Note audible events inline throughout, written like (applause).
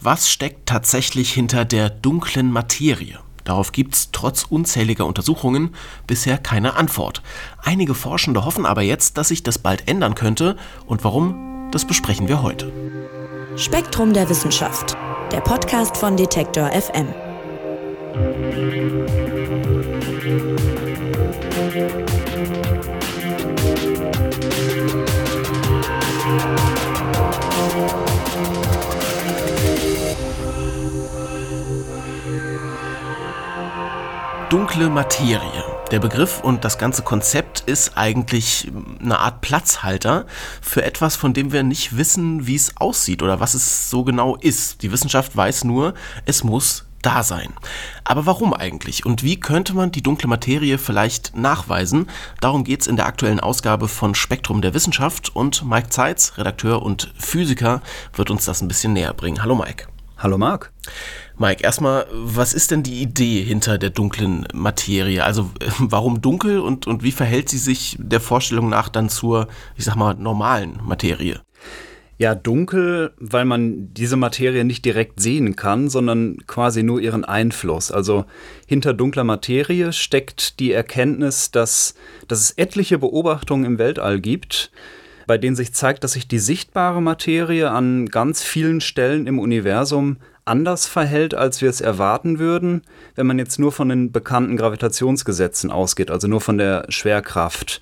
Was steckt tatsächlich hinter der dunklen Materie? Darauf gibt es trotz unzähliger Untersuchungen bisher keine Antwort. Einige Forschende hoffen aber jetzt, dass sich das bald ändern könnte. Und warum, das besprechen wir heute. Spektrum der Wissenschaft, der Podcast von Detektor FM. Dunkle Materie. Der Begriff und das ganze Konzept ist eigentlich eine Art Platzhalter für etwas, von dem wir nicht wissen, wie es aussieht oder was es so genau ist. Die Wissenschaft weiß nur, es muss da sein. Aber warum eigentlich? Und wie könnte man die dunkle Materie vielleicht nachweisen? Darum geht es in der aktuellen Ausgabe von Spektrum der Wissenschaft und Mike Zeitz, Redakteur und Physiker, wird uns das ein bisschen näher bringen. Hallo Mike. Hallo Marc. Mike, erstmal, was ist denn die Idee hinter der dunklen Materie? Also (laughs) warum dunkel und, und wie verhält sie sich der Vorstellung nach dann zur, ich sag mal, normalen Materie? Ja, dunkel, weil man diese Materie nicht direkt sehen kann, sondern quasi nur ihren Einfluss. Also hinter dunkler Materie steckt die Erkenntnis, dass, dass es etliche Beobachtungen im Weltall gibt, bei denen sich zeigt, dass sich die sichtbare Materie an ganz vielen Stellen im Universum anders verhält, als wir es erwarten würden, wenn man jetzt nur von den bekannten Gravitationsgesetzen ausgeht, also nur von der Schwerkraft.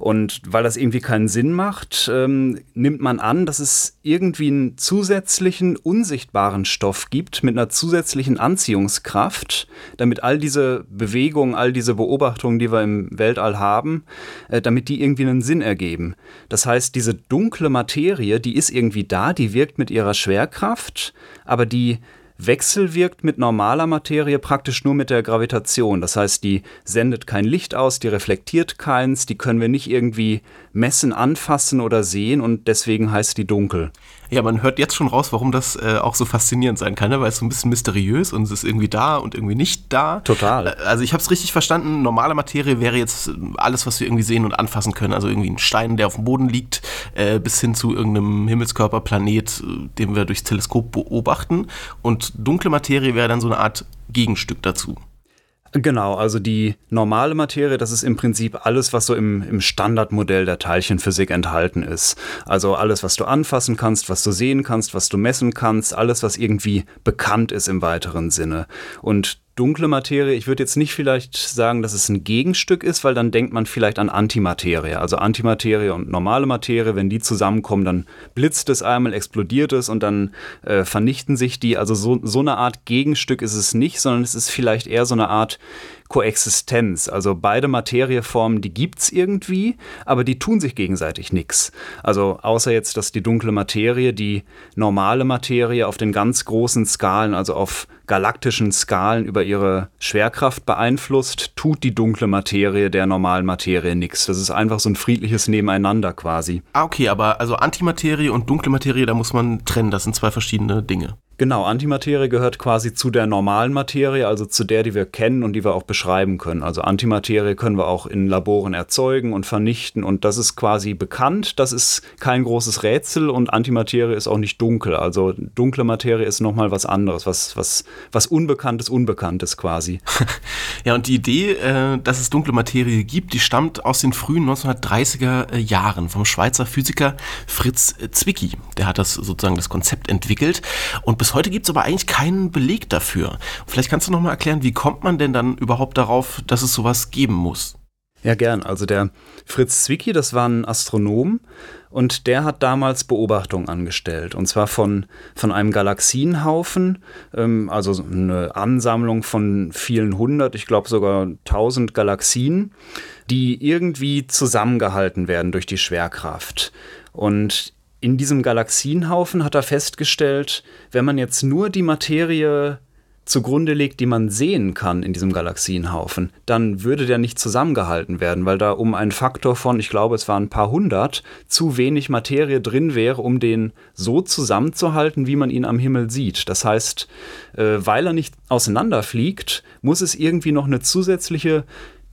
Und weil das irgendwie keinen Sinn macht, ähm, nimmt man an, dass es irgendwie einen zusätzlichen, unsichtbaren Stoff gibt mit einer zusätzlichen Anziehungskraft, damit all diese Bewegungen, all diese Beobachtungen, die wir im Weltall haben, äh, damit die irgendwie einen Sinn ergeben. Das heißt, diese dunkle Materie, die ist irgendwie da, die wirkt mit ihrer Schwerkraft, aber die wechselwirkt mit normaler Materie praktisch nur mit der Gravitation. Das heißt, die sendet kein Licht aus, die reflektiert keins, die können wir nicht irgendwie messen, anfassen oder sehen und deswegen heißt die dunkel. Ja, man hört jetzt schon raus, warum das äh, auch so faszinierend sein kann, ne? weil es so ein bisschen mysteriös und es ist irgendwie da und irgendwie nicht da. Total. Äh, also ich habe es richtig verstanden, normale Materie wäre jetzt alles, was wir irgendwie sehen und anfassen können. Also irgendwie ein Stein, der auf dem Boden liegt, äh, bis hin zu irgendeinem Himmelskörper, Planet, äh, den wir durchs Teleskop beobachten. Und dunkle Materie wäre dann so eine Art Gegenstück dazu. Genau, also die normale Materie, das ist im Prinzip alles, was so im, im Standardmodell der Teilchenphysik enthalten ist. Also alles, was du anfassen kannst, was du sehen kannst, was du messen kannst, alles, was irgendwie bekannt ist im weiteren Sinne. Und dunkle Materie, ich würde jetzt nicht vielleicht sagen, dass es ein Gegenstück ist, weil dann denkt man vielleicht an Antimaterie. Also Antimaterie und normale Materie, wenn die zusammenkommen, dann blitzt es einmal, explodiert es und dann äh, vernichten sich die. Also so, so eine Art Gegenstück ist es nicht, sondern es ist vielleicht eher so eine Art Koexistenz. Also beide Materieformen, die gibt es irgendwie, aber die tun sich gegenseitig nichts. Also außer jetzt, dass die dunkle Materie die normale Materie auf den ganz großen Skalen, also auf galaktischen Skalen über ihre Schwerkraft beeinflusst, tut die dunkle Materie der normalen Materie nichts. Das ist einfach so ein friedliches Nebeneinander quasi. Ah, okay, aber also Antimaterie und dunkle Materie, da muss man trennen. Das sind zwei verschiedene Dinge. Genau, Antimaterie gehört quasi zu der normalen Materie, also zu der, die wir kennen und die wir auch beschreiben können. Also Antimaterie können wir auch in Laboren erzeugen und vernichten und das ist quasi bekannt. Das ist kein großes Rätsel und Antimaterie ist auch nicht dunkel. Also dunkle Materie ist nochmal was anderes, was, was, was Unbekanntes, Unbekanntes quasi. (laughs) ja, und die Idee, äh, dass es dunkle Materie gibt, die stammt aus den frühen 1930er Jahren vom Schweizer Physiker Fritz Zwicky. Der hat das sozusagen das Konzept entwickelt und bis bis heute gibt es aber eigentlich keinen Beleg dafür. Vielleicht kannst du noch mal erklären, wie kommt man denn dann überhaupt darauf, dass es sowas geben muss? Ja, gern. Also der Fritz Zwicky, das war ein Astronom und der hat damals Beobachtungen angestellt. Und zwar von, von einem Galaxienhaufen, ähm, also eine Ansammlung von vielen hundert, ich glaube sogar tausend Galaxien, die irgendwie zusammengehalten werden durch die Schwerkraft. Und in diesem Galaxienhaufen hat er festgestellt, wenn man jetzt nur die Materie zugrunde legt, die man sehen kann in diesem Galaxienhaufen, dann würde der nicht zusammengehalten werden, weil da um einen Faktor von, ich glaube, es waren ein paar hundert, zu wenig Materie drin wäre, um den so zusammenzuhalten, wie man ihn am Himmel sieht. Das heißt, äh, weil er nicht auseinanderfliegt, muss es irgendwie noch eine zusätzliche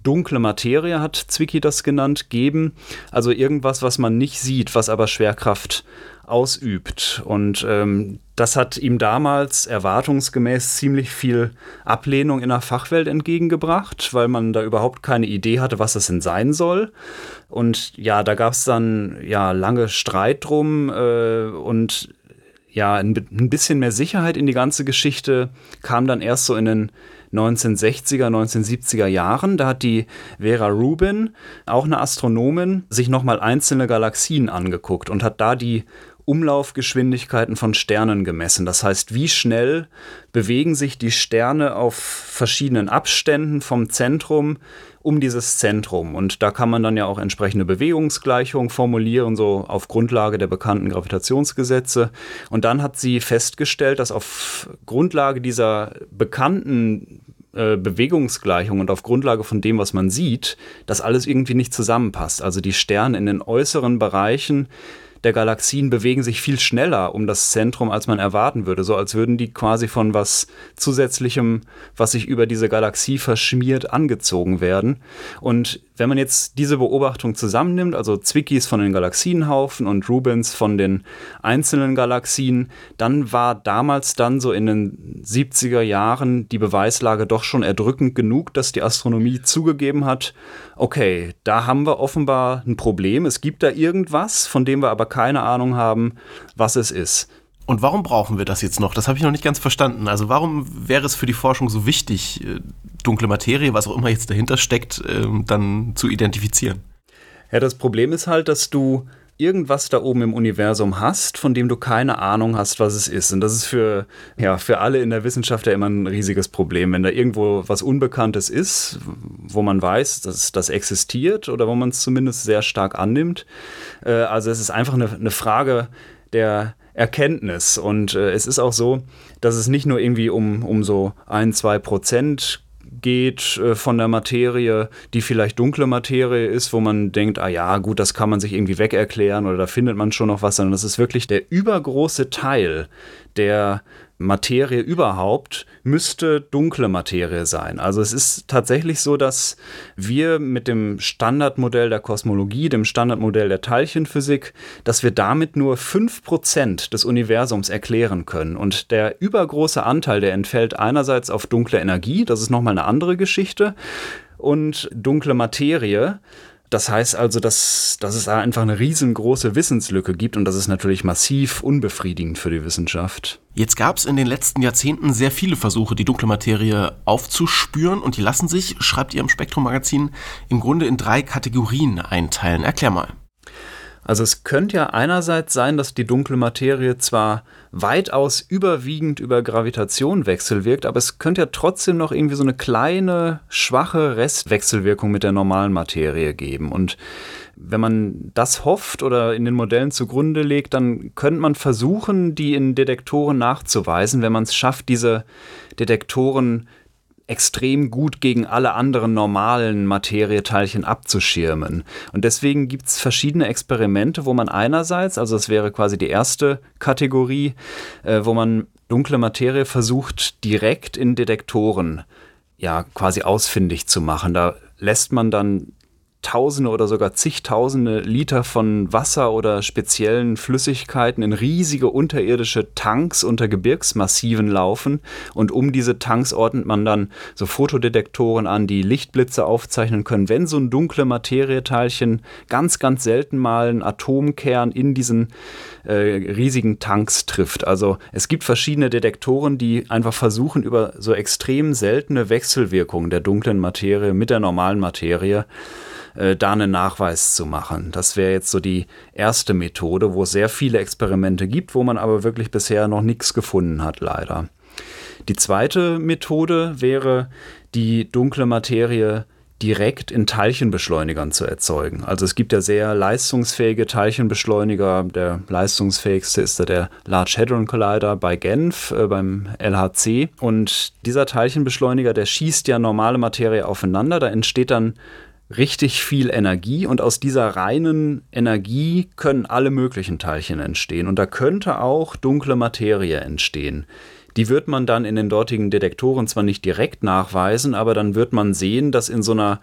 dunkle Materie, hat Zwicky das genannt, geben. Also irgendwas, was man nicht sieht, was aber Schwerkraft ausübt. Und ähm, das hat ihm damals erwartungsgemäß ziemlich viel Ablehnung in der Fachwelt entgegengebracht, weil man da überhaupt keine Idee hatte, was das denn sein soll. Und ja, da gab es dann ja lange Streit drum äh, und ja, ein bisschen mehr Sicherheit in die ganze Geschichte kam dann erst so in den 1960er, 1970er Jahren. Da hat die Vera Rubin, auch eine Astronomin, sich nochmal einzelne Galaxien angeguckt und hat da die Umlaufgeschwindigkeiten von Sternen gemessen. Das heißt, wie schnell bewegen sich die Sterne auf verschiedenen Abständen vom Zentrum um dieses Zentrum. Und da kann man dann ja auch entsprechende Bewegungsgleichungen formulieren, so auf Grundlage der bekannten Gravitationsgesetze. Und dann hat sie festgestellt, dass auf Grundlage dieser bekannten äh, Bewegungsgleichung und auf Grundlage von dem, was man sieht, das alles irgendwie nicht zusammenpasst. Also die Sterne in den äußeren Bereichen der Galaxien bewegen sich viel schneller um das Zentrum, als man erwarten würde. So als würden die quasi von was Zusätzlichem, was sich über diese Galaxie verschmiert, angezogen werden. Und wenn man jetzt diese Beobachtung zusammennimmt, also Zwickis von den Galaxienhaufen und Rubens von den einzelnen Galaxien, dann war damals dann so in den 70er Jahren die Beweislage doch schon erdrückend genug, dass die Astronomie zugegeben hat, okay, da haben wir offenbar ein Problem, es gibt da irgendwas, von dem wir aber keine Ahnung haben, was es ist. Und warum brauchen wir das jetzt noch? Das habe ich noch nicht ganz verstanden. Also warum wäre es für die Forschung so wichtig, äh, dunkle Materie, was auch immer jetzt dahinter steckt, ähm, dann zu identifizieren? Ja, das Problem ist halt, dass du irgendwas da oben im Universum hast, von dem du keine Ahnung hast, was es ist. Und das ist für, ja, für alle in der Wissenschaft ja immer ein riesiges Problem. Wenn da irgendwo was Unbekanntes ist, wo man weiß, dass das existiert oder wo man es zumindest sehr stark annimmt. Äh, also es ist einfach eine, eine Frage der Erkenntnis. Und äh, es ist auch so, dass es nicht nur irgendwie um, um so ein, zwei Prozent geht äh, von der Materie, die vielleicht dunkle Materie ist, wo man denkt, ah ja, gut, das kann man sich irgendwie wegerklären oder da findet man schon noch was, sondern das ist wirklich der übergroße Teil der Materie überhaupt müsste dunkle Materie sein. Also es ist tatsächlich so, dass wir mit dem Standardmodell der Kosmologie, dem Standardmodell der Teilchenphysik, dass wir damit nur 5% des Universums erklären können. Und der übergroße Anteil, der entfällt einerseits auf dunkle Energie, das ist nochmal eine andere Geschichte, und dunkle Materie. Das heißt also, dass, dass es einfach eine riesengroße Wissenslücke gibt und das ist natürlich massiv unbefriedigend für die Wissenschaft. Jetzt gab es in den letzten Jahrzehnten sehr viele Versuche, die dunkle Materie aufzuspüren und die lassen sich, schreibt ihr im Spektrum-Magazin, im Grunde in drei Kategorien einteilen. Erklär mal. Also es könnte ja einerseits sein, dass die dunkle Materie zwar weitaus überwiegend über Gravitation wechselwirkt, aber es könnte ja trotzdem noch irgendwie so eine kleine, schwache Restwechselwirkung mit der normalen Materie geben. Und wenn man das hofft oder in den Modellen zugrunde legt, dann könnte man versuchen, die in Detektoren nachzuweisen, wenn man es schafft, diese Detektoren extrem gut gegen alle anderen normalen Materieteilchen abzuschirmen. Und deswegen gibt es verschiedene Experimente, wo man einerseits, also das wäre quasi die erste Kategorie, äh, wo man dunkle Materie versucht, direkt in Detektoren ja quasi ausfindig zu machen. Da lässt man dann Tausende oder sogar zigtausende Liter von Wasser oder speziellen Flüssigkeiten in riesige unterirdische Tanks unter Gebirgsmassiven laufen und um diese Tanks ordnet man dann so Fotodetektoren an, die Lichtblitze aufzeichnen können. Wenn so ein dunkle Materieteilchen ganz, ganz selten mal einen Atomkern in diesen äh, riesigen Tanks trifft. Also es gibt verschiedene Detektoren, die einfach versuchen, über so extrem seltene Wechselwirkungen der dunklen Materie mit der normalen Materie äh, da einen Nachweis zu machen. Das wäre jetzt so die erste Methode, wo es sehr viele Experimente gibt, wo man aber wirklich bisher noch nichts gefunden hat, leider. Die zweite Methode wäre, die dunkle Materie direkt in Teilchenbeschleunigern zu erzeugen. Also es gibt ja sehr leistungsfähige Teilchenbeschleuniger. Der leistungsfähigste ist da der Large Hadron Collider bei Genf äh, beim LHC. Und dieser Teilchenbeschleuniger, der schießt ja normale Materie aufeinander. Da entsteht dann richtig viel Energie und aus dieser reinen Energie können alle möglichen Teilchen entstehen. Und da könnte auch dunkle Materie entstehen. Die wird man dann in den dortigen Detektoren zwar nicht direkt nachweisen, aber dann wird man sehen, dass in so einer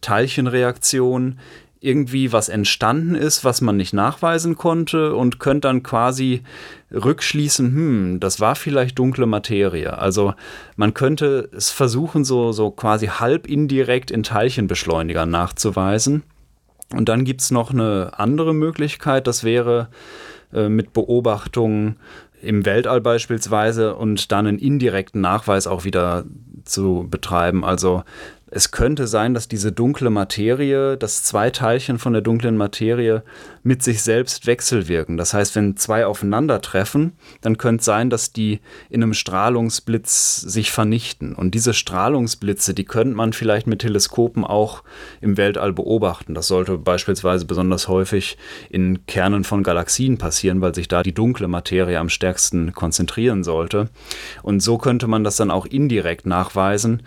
Teilchenreaktion irgendwie was entstanden ist, was man nicht nachweisen konnte und könnte dann quasi rückschließen, hm, das war vielleicht dunkle Materie. Also man könnte es versuchen, so, so quasi halb indirekt in Teilchenbeschleunigern nachzuweisen. Und dann gibt es noch eine andere Möglichkeit, das wäre äh, mit Beobachtungen im Weltall beispielsweise und dann einen indirekten Nachweis auch wieder zu betreiben. Also es könnte sein, dass diese dunkle Materie, dass zwei Teilchen von der dunklen Materie mit sich selbst wechselwirken. Das heißt, wenn zwei aufeinandertreffen, dann könnte es sein, dass die in einem Strahlungsblitz sich vernichten. Und diese Strahlungsblitze, die könnte man vielleicht mit Teleskopen auch im Weltall beobachten. Das sollte beispielsweise besonders häufig in Kernen von Galaxien passieren, weil sich da die dunkle Materie am stärksten konzentrieren sollte. Und so könnte man das dann auch indirekt nachweisen.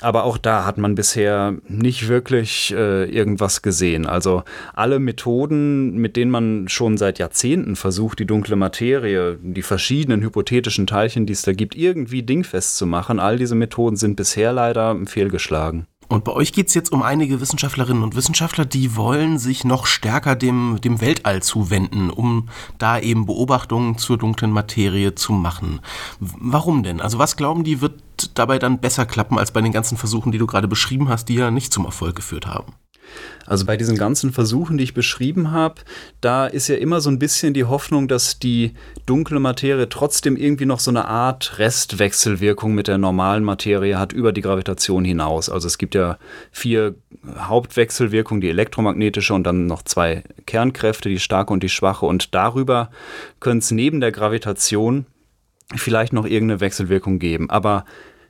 Aber auch da hat man bisher nicht wirklich äh, irgendwas gesehen. Also alle Methoden, mit denen man schon seit Jahrzehnten versucht, die dunkle Materie, die verschiedenen hypothetischen Teilchen, die es da gibt, irgendwie dingfest zu machen, all diese Methoden sind bisher leider fehlgeschlagen. Und bei euch geht es jetzt um einige Wissenschaftlerinnen und Wissenschaftler, die wollen sich noch stärker dem, dem Weltall zuwenden, um da eben Beobachtungen zur dunklen Materie zu machen. Warum denn? Also was glauben die, wird dabei dann besser klappen als bei den ganzen Versuchen, die du gerade beschrieben hast, die ja nicht zum Erfolg geführt haben? Also bei diesen ganzen Versuchen, die ich beschrieben habe, da ist ja immer so ein bisschen die Hoffnung, dass die dunkle Materie trotzdem irgendwie noch so eine Art Restwechselwirkung mit der normalen Materie hat über die Gravitation hinaus. Also es gibt ja vier Hauptwechselwirkungen, die elektromagnetische und dann noch zwei Kernkräfte, die starke und die schwache. Und darüber können es neben der Gravitation vielleicht noch irgendeine Wechselwirkung geben. Aber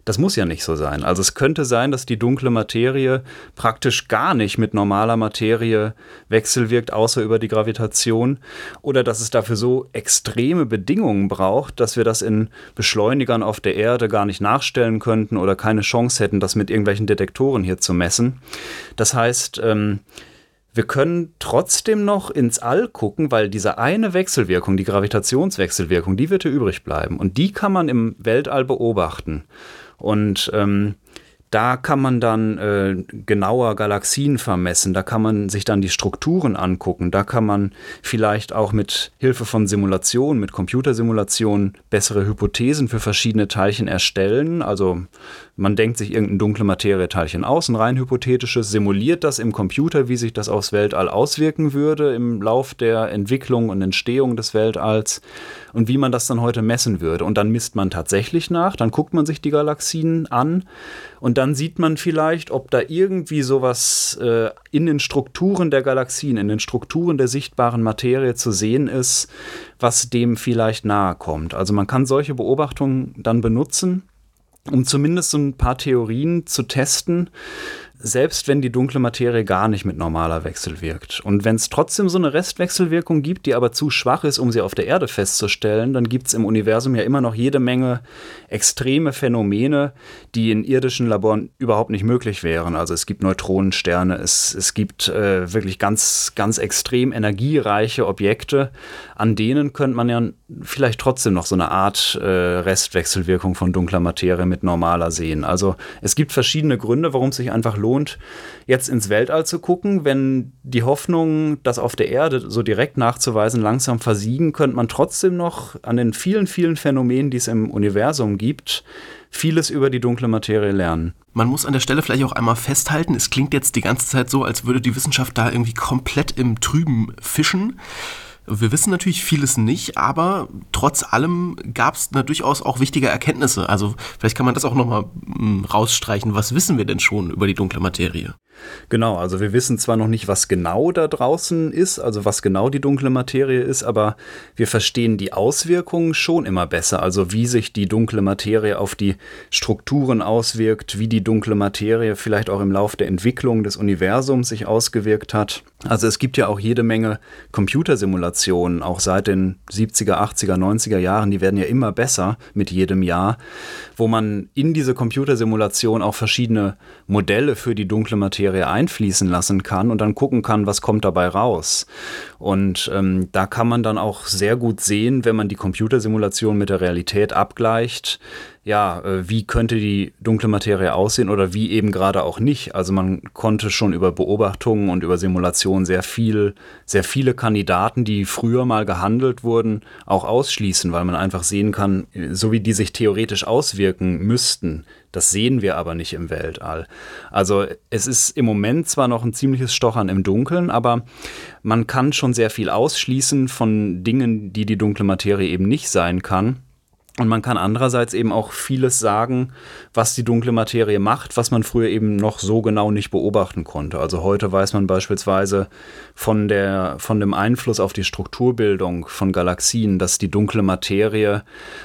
das muss ja nicht so sein. Also es könnte sein, dass die dunkle Materie praktisch gar nicht mit normaler Materie wechselwirkt, außer über die Gravitation. Oder dass es dafür so extreme Bedingungen braucht, dass wir das in Beschleunigern auf der Erde gar nicht nachstellen könnten oder keine Chance hätten, das mit irgendwelchen Detektoren hier zu messen. Das heißt, ähm, wir können trotzdem noch ins All gucken, weil diese eine Wechselwirkung, die Gravitationswechselwirkung, die wird hier übrig bleiben. Und die kann man im Weltall beobachten. Und ähm, da kann man dann äh, genauer Galaxien vermessen, da kann man sich dann die Strukturen angucken, da kann man vielleicht auch mit Hilfe von Simulationen, mit Computersimulationen bessere Hypothesen für verschiedene Teilchen erstellen. Also man denkt sich irgendein dunkle Materieteilchen aus, ein rein hypothetisches, simuliert das im Computer, wie sich das aufs Weltall auswirken würde im Lauf der Entwicklung und Entstehung des Weltalls und wie man das dann heute messen würde. Und dann misst man tatsächlich nach, dann guckt man sich die Galaxien an und dann sieht man vielleicht, ob da irgendwie sowas äh, in den Strukturen der Galaxien, in den Strukturen der sichtbaren Materie zu sehen ist, was dem vielleicht nahe kommt. Also man kann solche Beobachtungen dann benutzen um zumindest so ein paar Theorien zu testen, selbst wenn die dunkle Materie gar nicht mit normaler Wechsel wirkt. Und wenn es trotzdem so eine Restwechselwirkung gibt, die aber zu schwach ist, um sie auf der Erde festzustellen, dann gibt es im Universum ja immer noch jede Menge extreme Phänomene, die in irdischen Laboren überhaupt nicht möglich wären. Also es gibt Neutronensterne, es, es gibt äh, wirklich ganz, ganz extrem energiereiche Objekte, an denen könnte man ja vielleicht trotzdem noch so eine Art äh, Restwechselwirkung von dunkler Materie mit normaler sehen. Also es gibt verschiedene Gründe, warum es sich einfach lohnt, lohnt, jetzt ins Weltall zu gucken. Wenn die Hoffnung, das auf der Erde so direkt nachzuweisen, langsam versiegen, könnte man trotzdem noch an den vielen, vielen Phänomenen, die es im Universum gibt, vieles über die dunkle Materie lernen. Man muss an der Stelle vielleicht auch einmal festhalten, es klingt jetzt die ganze Zeit so, als würde die Wissenschaft da irgendwie komplett im Trüben fischen. Wir wissen natürlich vieles nicht, aber trotz allem gab es durchaus auch wichtige Erkenntnisse. Also vielleicht kann man das auch nochmal hm, rausstreichen. Was wissen wir denn schon über die dunkle Materie? Genau, also wir wissen zwar noch nicht, was genau da draußen ist, also was genau die dunkle Materie ist, aber wir verstehen die Auswirkungen schon immer besser, also wie sich die dunkle Materie auf die Strukturen auswirkt, wie die dunkle Materie vielleicht auch im Lauf der Entwicklung des Universums sich ausgewirkt hat. Also es gibt ja auch jede Menge Computersimulationen, auch seit den 70er, 80er, 90er Jahren, die werden ja immer besser mit jedem Jahr, wo man in diese Computersimulation auch verschiedene Modelle für die dunkle Materie einfließen lassen kann und dann gucken kann, was kommt dabei raus. Und ähm, da kann man dann auch sehr gut sehen, wenn man die Computersimulation mit der Realität abgleicht, ja, äh, wie könnte die dunkle Materie aussehen oder wie eben gerade auch nicht. Also man konnte schon über Beobachtungen und über Simulationen sehr viel, sehr viele Kandidaten, die früher mal gehandelt wurden, auch ausschließen, weil man einfach sehen kann, so wie die sich theoretisch auswirken müssten, das sehen wir aber nicht im Weltall. Also es ist im Moment zwar noch ein ziemliches Stochern im Dunkeln, aber man kann schon sehr viel ausschließen von Dingen, die die dunkle Materie eben nicht sein kann. Und man kann andererseits eben auch vieles sagen, was die dunkle Materie macht, was man früher eben noch so genau nicht beobachten konnte. Also heute weiß man beispielsweise von, der, von dem Einfluss auf die Strukturbildung von Galaxien, dass die dunkle Materie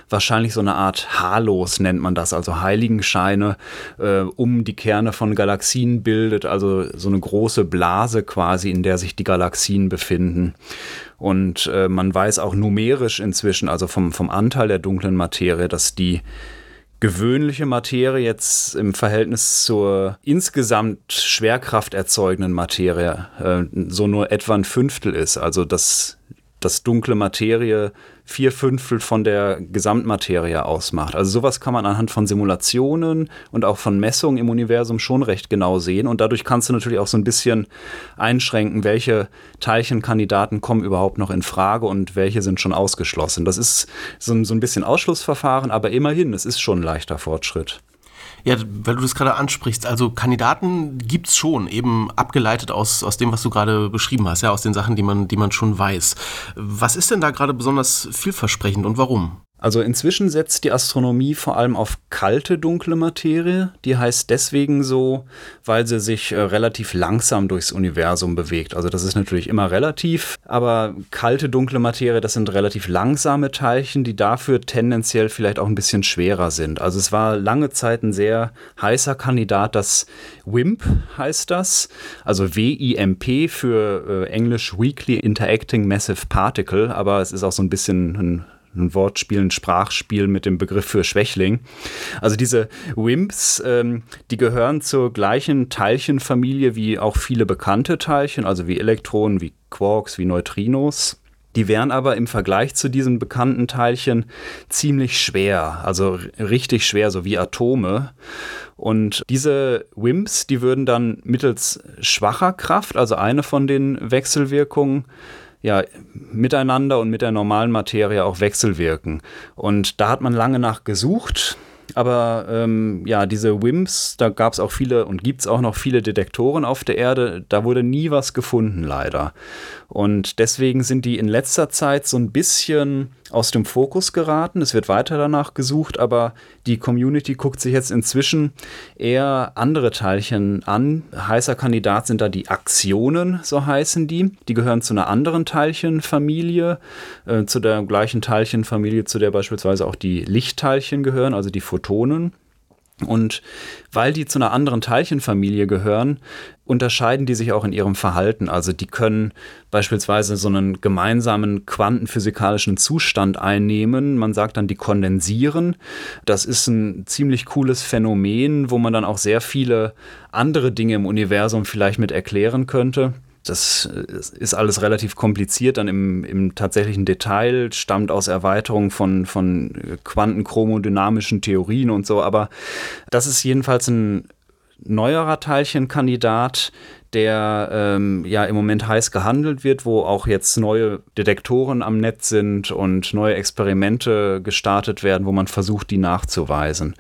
wahrscheinlich so eine Art Halos nennt man das, also Heiligenscheine äh, um die Kerne von Galaxien bildet, also so eine große Blase quasi, in der sich die Galaxien befinden. Und äh, man weiß auch numerisch inzwischen, also vom, vom Anteil der dunklen Materie, dass die gewöhnliche Materie jetzt im Verhältnis zur insgesamt Schwerkraft erzeugenden Materie äh, so nur etwa ein Fünftel ist. Also dass dass dunkle Materie vier Fünftel von der Gesamtmaterie ausmacht. Also sowas kann man anhand von Simulationen und auch von Messungen im Universum schon recht genau sehen. Und dadurch kannst du natürlich auch so ein bisschen einschränken, welche Teilchenkandidaten kommen überhaupt noch in Frage und welche sind schon ausgeschlossen. Das ist so ein, bisschen Ausschlussverfahren, aber immerhin, es ist schon ein leichter Fortschritt. Ja, weil du das gerade ansprichst, also Kandidaten gibt es schon, eben abgeleitet aus, aus dem, was du gerade beschrieben hast, ja, aus den Sachen, die man, die man schon weiß. Was ist denn da gerade besonders vielversprechend und warum? Also inzwischen setzt die Astronomie vor allem auf kalte dunkle Materie. Die heißt deswegen so, weil sie sich äh, relativ langsam durchs Universum bewegt. Also das ist natürlich immer relativ, aber kalte dunkle Materie, das sind relativ langsame Teilchen, die dafür tendenziell vielleicht auch ein bisschen schwerer sind. Also es war lange Zeit ein sehr heißer Kandidat, das WIMP heißt das, also W-I-M-P für äh, Englisch Weakly Interacting Massive Particle, aber es ist auch so ein bisschen ein ein Wortspiel, ein Sprachspiel mit dem Begriff für Schwächling. Also diese WIMPs, ähm, die gehören zur gleichen Teilchenfamilie wie auch viele bekannte Teilchen, also wie Elektronen, wie Quarks, wie Neutrinos. Die wären aber im Vergleich zu diesen bekannten Teilchen ziemlich schwer, also richtig schwer, so wie Atome. Und diese WIMPs, die würden dann mittels schwacher Kraft, also eine von den Wechselwirkungen, ja, miteinander und mit der normalen Materie auch wechselwirken. Und da hat man lange nach gesucht. Aber ähm, ja, diese WIMPs, da gab es auch viele und gibt es auch noch viele Detektoren auf der Erde. Da wurde nie was gefunden, leider. Und deswegen sind die in letzter Zeit so ein bisschen aus dem Fokus geraten. Es wird weiter danach gesucht, aber die Community guckt sich jetzt inzwischen eher andere Teilchen an. Heißer Kandidat sind da die Aktionen, so heißen die. Die gehören zu einer anderen Teilchenfamilie, äh, zu der gleichen Teilchenfamilie, zu der beispielsweise auch die Lichtteilchen gehören, also die Photonen. Und weil die zu einer anderen Teilchenfamilie gehören, unterscheiden die sich auch in ihrem Verhalten. Also die können beispielsweise so einen gemeinsamen quantenphysikalischen Zustand einnehmen. Man sagt dann, die kondensieren. Das ist ein ziemlich cooles Phänomen, wo man dann auch sehr viele andere Dinge im Universum vielleicht mit erklären könnte. Das ist alles relativ kompliziert, dann im, im tatsächlichen Detail, stammt aus Erweiterungen von, von quantenchromodynamischen Theorien und so, aber das ist jedenfalls ein neuerer Teilchenkandidat, der ähm, ja im Moment heiß gehandelt wird, wo auch jetzt neue Detektoren am Netz sind und neue Experimente gestartet werden, wo man versucht, die nachzuweisen.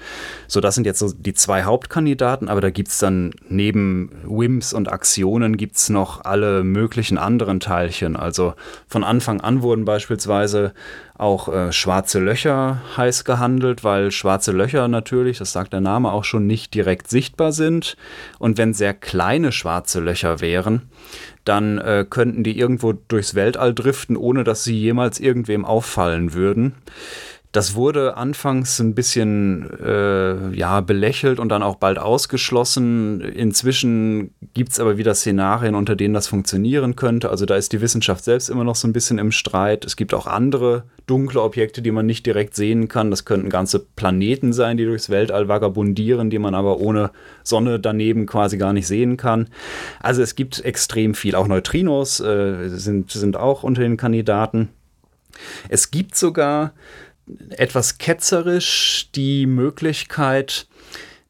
So, das sind jetzt so die zwei Hauptkandidaten, aber da gibt es dann neben WIMPs und Aktionen gibt es noch alle möglichen anderen Teilchen. Also von Anfang an wurden beispielsweise auch äh, schwarze Löcher heiß gehandelt, weil schwarze Löcher natürlich, das sagt der Name auch schon, nicht direkt sichtbar sind. Und wenn sehr kleine schwarze Löcher wären, dann äh, könnten die irgendwo durchs Weltall driften, ohne dass sie jemals irgendwem auffallen würden. Das wurde anfangs ein bisschen äh, ja, belächelt und dann auch bald ausgeschlossen. Inzwischen gibt es aber wieder Szenarien, unter denen das funktionieren könnte. Also da ist die Wissenschaft selbst immer noch so ein bisschen im Streit. Es gibt auch andere dunkle Objekte, die man nicht direkt sehen kann. Das könnten ganze Planeten sein, die durchs Weltall vagabundieren, die man aber ohne Sonne daneben quasi gar nicht sehen kann. Also es gibt extrem viel. Auch Neutrinos äh, sind, sind auch unter den Kandidaten. Es gibt sogar etwas ketzerisch die Möglichkeit,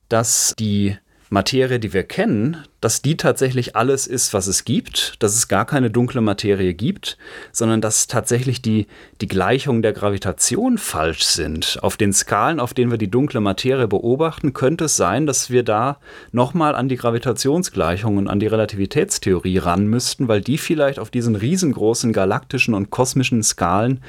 dass die Materie, die wir kennen, dass die tatsächlich alles ist, was es gibt, dass es gar keine dunkle Materie gibt, sondern dass tatsächlich die, die Gleichungen der Gravitation falsch sind. Auf den Skalen, auf denen wir die dunkle Materie beobachten, könnte es sein, dass wir da nochmal an die Gravitationsgleichungen, an die Relativitätstheorie ran müssten, weil die vielleicht auf diesen riesengroßen galaktischen und kosmischen Skalen,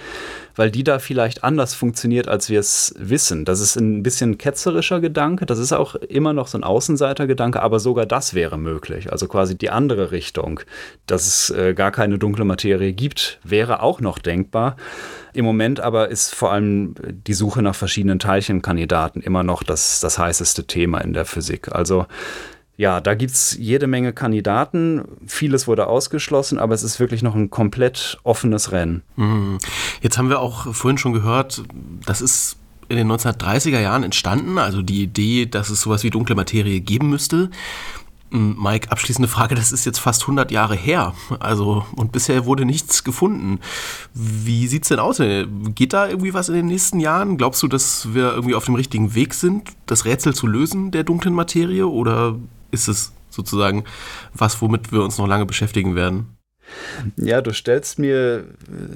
weil die da vielleicht anders funktioniert, als wir es wissen. Das ist ein bisschen ketzerischer Gedanke, das ist auch immer noch so ein Außenseitergedanke, aber sogar das wäre möglich. Also quasi die andere Richtung, dass es äh, gar keine dunkle Materie gibt, wäre auch noch denkbar. Im Moment aber ist vor allem die Suche nach verschiedenen Teilchenkandidaten immer noch das, das heißeste Thema in der Physik. Also ja, da gibt es jede Menge Kandidaten. Vieles wurde ausgeschlossen, aber es ist wirklich noch ein komplett offenes Rennen. Mhm. Jetzt haben wir auch vorhin schon gehört, das ist in den 1930er Jahren entstanden, also die Idee, dass es sowas wie dunkle Materie geben müsste. Mike, abschließende Frage, das ist jetzt fast 100 Jahre her, also und bisher wurde nichts gefunden. Wie sieht's denn aus? Geht da irgendwie was in den nächsten Jahren? Glaubst du, dass wir irgendwie auf dem richtigen Weg sind, das Rätsel zu lösen der dunklen Materie oder ist es sozusagen was, womit wir uns noch lange beschäftigen werden? Ja, du stellst mir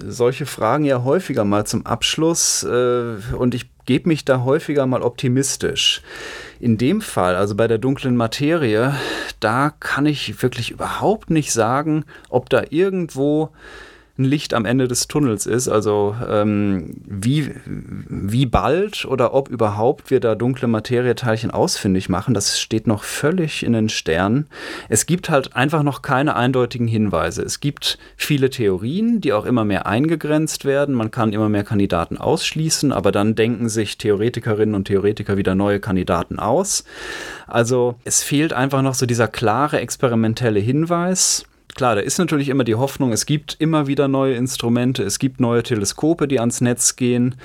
solche Fragen ja häufiger mal zum Abschluss äh, und ich gebe mich da häufiger mal optimistisch. In dem Fall, also bei der dunklen Materie, da kann ich wirklich überhaupt nicht sagen, ob da irgendwo ein Licht am Ende des Tunnels ist. Also ähm, wie, wie bald oder ob überhaupt wir da dunkle Materieteilchen ausfindig machen, das steht noch völlig in den Sternen. Es gibt halt einfach noch keine eindeutigen Hinweise. Es gibt viele Theorien, die auch immer mehr eingegrenzt werden. Man kann immer mehr Kandidaten ausschließen, aber dann denken sich Theoretikerinnen und Theoretiker wieder neue Kandidaten aus. Also es fehlt einfach noch so dieser klare experimentelle Hinweis klar, da ist natürlich immer die Hoffnung, es gibt immer wieder neue Instrumente, es gibt neue Teleskope, die ans Netz gehen,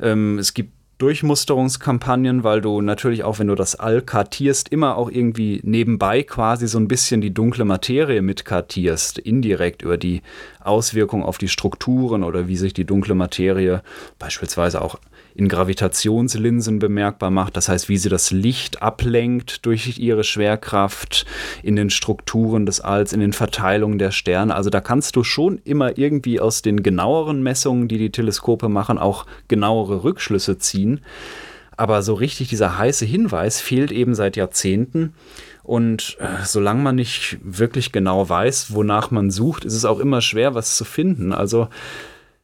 ähm, es gibt Durchmusterungskampagnen, weil du natürlich auch, wenn du das All kartierst, immer auch irgendwie nebenbei quasi so ein bisschen die dunkle Materie mitkartierst, indirekt über die Auswirkung auf die Strukturen oder wie sich die dunkle Materie beispielsweise auch in Gravitationslinsen bemerkbar macht. Das heißt, wie sie das Licht ablenkt durch ihre Schwerkraft in den Strukturen des Alls, in den Verteilungen der Sterne. Also da kannst du schon immer irgendwie aus den genaueren Messungen, die die Teleskope machen, auch genauere Rückschlüsse ziehen. Aber so richtig dieser heiße Hinweis fehlt eben seit Jahrzehnten. Und äh, solange man nicht wirklich genau weiß, wonach man sucht, ist es auch immer schwer, was zu finden. Also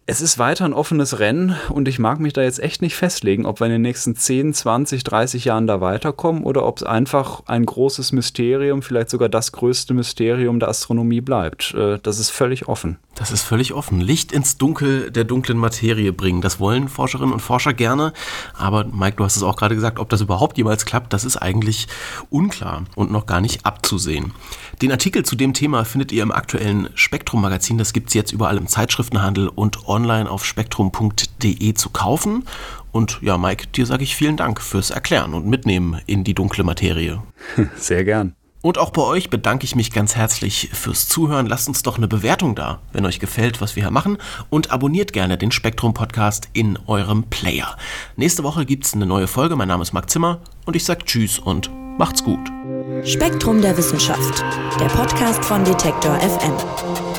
es ist weiter ein offenes Rennen und ich mag mich da jetzt echt nicht festlegen, ob wir in den nächsten 10, 20, 30 Jahren da weiterkommen oder ob es einfach ein großes Mysterium, vielleicht sogar das größte Mysterium der Astronomie bleibt. Äh, das ist völlig offen. Das ist völlig offen. Licht ins Dunkel der dunklen Materie bringen. Das wollen Forscherinnen und Forscher gerne. Aber Mike, du hast es auch gerade gesagt, ob das überhaupt jemals klappt, das ist eigentlich unklar und noch gar nicht abzusehen. Den Artikel zu dem Thema findet ihr im aktuellen Spektrum-Magazin. Das gibt es jetzt überall im Zeitschriftenhandel und online auf spektrum.de zu kaufen. Und ja, Mike, dir sage ich vielen Dank fürs Erklären und Mitnehmen in die dunkle Materie. (laughs) Sehr gern. Und auch bei euch bedanke ich mich ganz herzlich fürs Zuhören. Lasst uns doch eine Bewertung da, wenn euch gefällt, was wir hier machen. Und abonniert gerne den Spektrum Podcast in eurem Player. Nächste Woche gibt es eine neue Folge. Mein Name ist Marc Zimmer und ich sage Tschüss und macht's gut. Spektrum der Wissenschaft, der Podcast von Detektor FM.